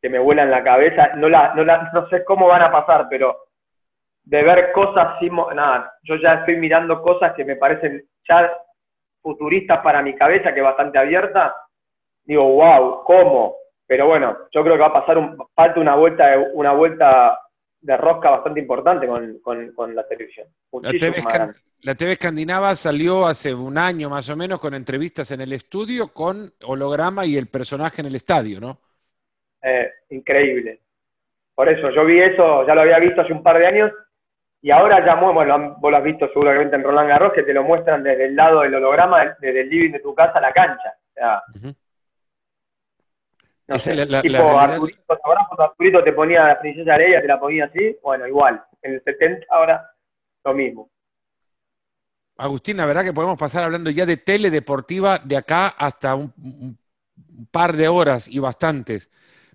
que me vuelan la cabeza, no, la, no, la, no sé cómo van a pasar, pero de ver cosas, nada, yo ya estoy mirando cosas que me parecen ya futuristas para mi cabeza, que es bastante abierta, digo, wow, ¿cómo? Pero bueno, yo creo que va a pasar un, falta una vuelta, una vuelta de rosca bastante importante con, con, la televisión. La TV, Escandinava salió hace un año más o menos con entrevistas en el estudio con holograma y el personaje en el estadio, ¿no? Eh, increíble. Por eso, yo vi eso, ya lo había visto hace un par de años y ahora ya, bueno, vos lo has visto seguramente en Roland Garros, que te lo muestran desde el lado del holograma, desde el living de tu casa a la cancha. O sea, no sé, tipo Arturito, te ponía la princesa Leia, te la ponía así, bueno, igual. En el 70 ahora lo mismo. Agustín, la verdad que podemos pasar hablando ya de tele deportiva de acá hasta un, par de horas y bastantes.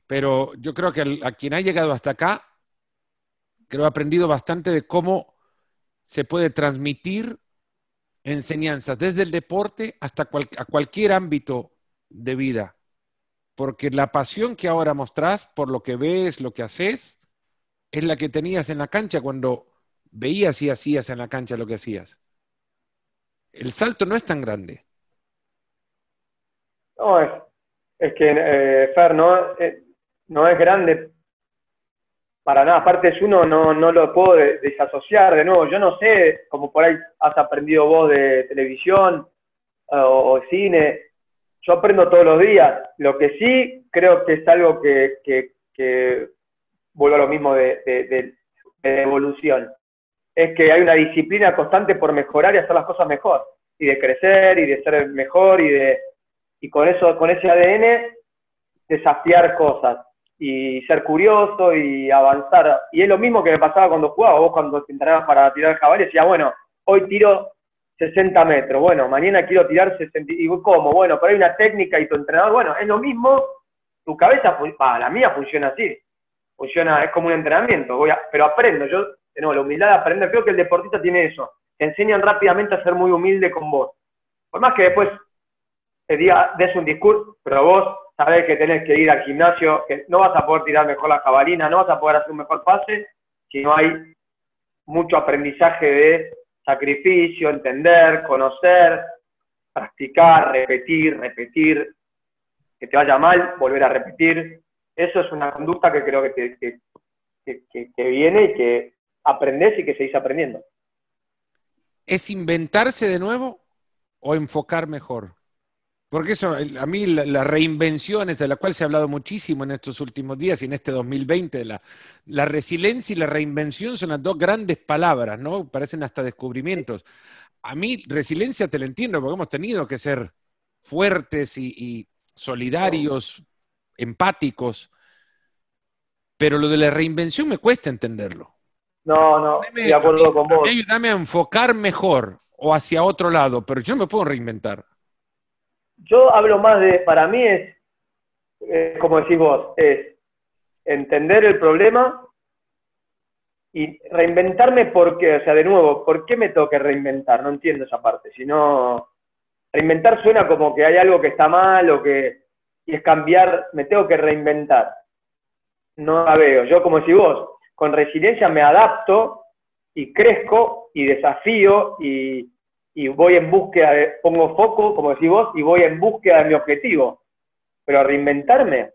Pero yo creo que a quien ha llegado hasta acá, creo ha aprendido bastante de cómo se puede transmitir enseñanzas desde el deporte hasta a cualquier ámbito de vida porque la pasión que ahora mostrás por lo que ves, lo que haces, es la que tenías en la cancha cuando veías y hacías en la cancha lo que hacías. el salto no es tan grande. No, es, es que, eh, Fer, no, eh, es grande para nada. Aparte, es uno no, no lo puedo desasociar de nuevo. Yo no sé, como por ahí has aprendido vos de televisión eh, o, cine, yo aprendo todos los días. Lo que sí creo que es algo que, vuelvo a lo mismo de, evolución, es que hay una disciplina constante por mejorar y hacer las cosas mejor, y de crecer y de ser mejor y de y con eso, con ese ADN, desafiar cosas y ser curioso y avanzar. Y es lo mismo que me pasaba cuando jugaba, vos cuando te entrenabas para tirar el jabalí, decía, bueno, hoy tiro 60 metros, bueno, mañana quiero tirar 60, y ¿cómo? Bueno, pero hay una técnica y tu entrenador, bueno, es lo mismo, tu cabeza, la mía funciona así, funciona, es como un entrenamiento, voy pero aprendo, yo, nuevo, la humildad de aprender, creo que el deportista tiene eso, te enseñan rápidamente a ser muy humilde con vos. Por más que después te diga, des un discurso, pero vos sabés que tenés que ir al gimnasio, que no vas a poder tirar mejor la jabalina, no vas a poder hacer un mejor pase si no hay mucho aprendizaje de sacrificio, entender, conocer, practicar, repetir, repetir, que te vaya mal, volver a repetir. Eso es una conducta que creo que, que, que viene y que aprendes y que seguís aprendiendo. ¿Es inventarse de nuevo o enfocar mejor? Porque eso, a mí las reinvenciones de la cual se ha hablado muchísimo en estos últimos días y en este 2020, la, la resiliencia y la reinvención son las dos grandes palabras, ¿no? Parecen hasta descubrimientos. A mí resiliencia te la entiendo porque hemos tenido que ser fuertes y, solidarios, empáticos, pero lo de la reinvención me cuesta entenderlo. No, no, de acuerdo con vos. Ayúdame a enfocar mejor o hacia otro lado, pero yo no me puedo reinventar. Yo hablo más de, para mí es, como decís vos, es entender el problema y reinventarme porque, o sea, de nuevo, ¿por qué me tengo que reinventar? No entiendo esa parte. Si no, reinventar suena como que hay algo que está mal o que, y es cambiar, me tengo que reinventar. No la veo. Yo, como decís vos, con resiliencia me adapto y crezco y desafío y, y voy en búsqueda, de, pongo foco, como decís vos, y voy en búsqueda de mi objetivo. Pero reinventarme,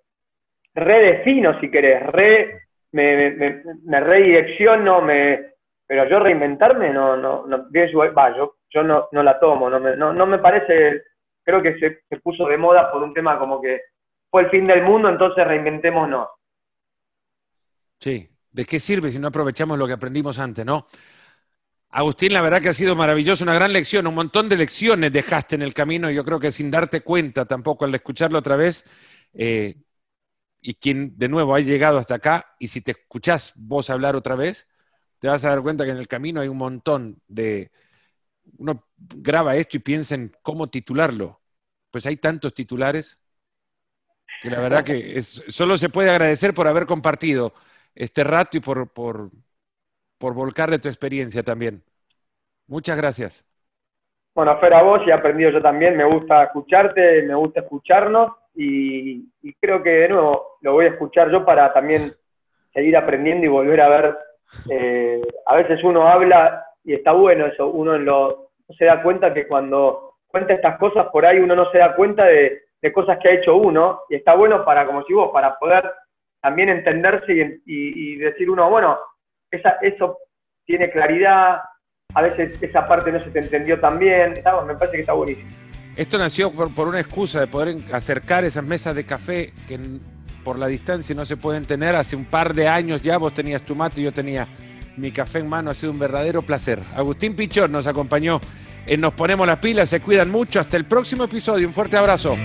redefino si querés, re, me, me, me redirecciono, me, pero yo reinventarme no, no, no va, yo, yo no, no la tomo, no me, no, no me parece, creo que se, se puso de moda por un tema como que fue el fin del mundo, entonces reinventémonos. Sí, ¿de qué sirve si no aprovechamos lo que aprendimos antes, no? Agustín, la verdad que ha sido maravilloso, una gran lección, un montón de lecciones dejaste en el camino, yo creo que sin darte cuenta tampoco al escucharlo otra vez, eh, y quien de nuevo ha llegado hasta acá, y si te escuchás vos hablar otra vez, te vas a dar cuenta que en el camino hay un montón de... Uno graba esto y piensa en cómo titularlo. Pues hay tantos titulares que la verdad que solo se puede agradecer por haber compartido este rato y por, por, por volcarle tu experiencia también. Muchas gracias. Bueno, Fer, a vos y he aprendido yo también. Me gusta escucharte, me gusta escucharnos y, creo que de nuevo lo voy a escuchar yo para también seguir aprendiendo y volver a ver. Eh, a veces uno habla y está bueno eso, uno se da cuenta que cuando cuenta estas cosas por ahí uno no se da cuenta de, cosas que ha hecho uno y está bueno para, como si vos, para poder también entenderse y, y decir uno, bueno, eso tiene claridad, a veces esa parte no se te entendió tan bien, me parece que está buenísimo. Esto nació por, una excusa de poder acercar esas mesas de café que por la distancia no se pueden tener. Hace un par de años ya vos tenías tu mate y yo tenía mi café en mano. Ha sido un verdadero placer. Agustín Pichón nos acompañó en Nos Ponemos las Pilas. Se cuidan mucho. Hasta el próximo episodio. Un fuerte abrazo.